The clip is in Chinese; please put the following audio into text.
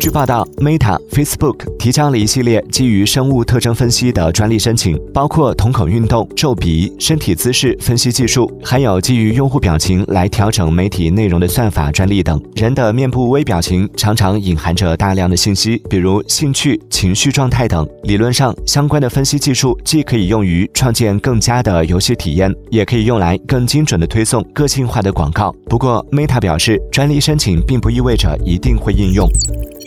据报道，Meta、Facebook 提交了一系列基于生物特征分析的专利申请，包括瞳孔运动、皱鼻、身体姿势分析技术，还有基于用户表情来调整媒体内容的算法专利等。人的面部微表情常常隐含着大量的信息，比如兴趣、情绪状态等。理论上，相关的分析技术既可以用于创建更佳的游戏体验，也可以用来更精准的推送个性化的广告。不过，Meta 表示，专利申请并不意味着一定会应用。Thank you.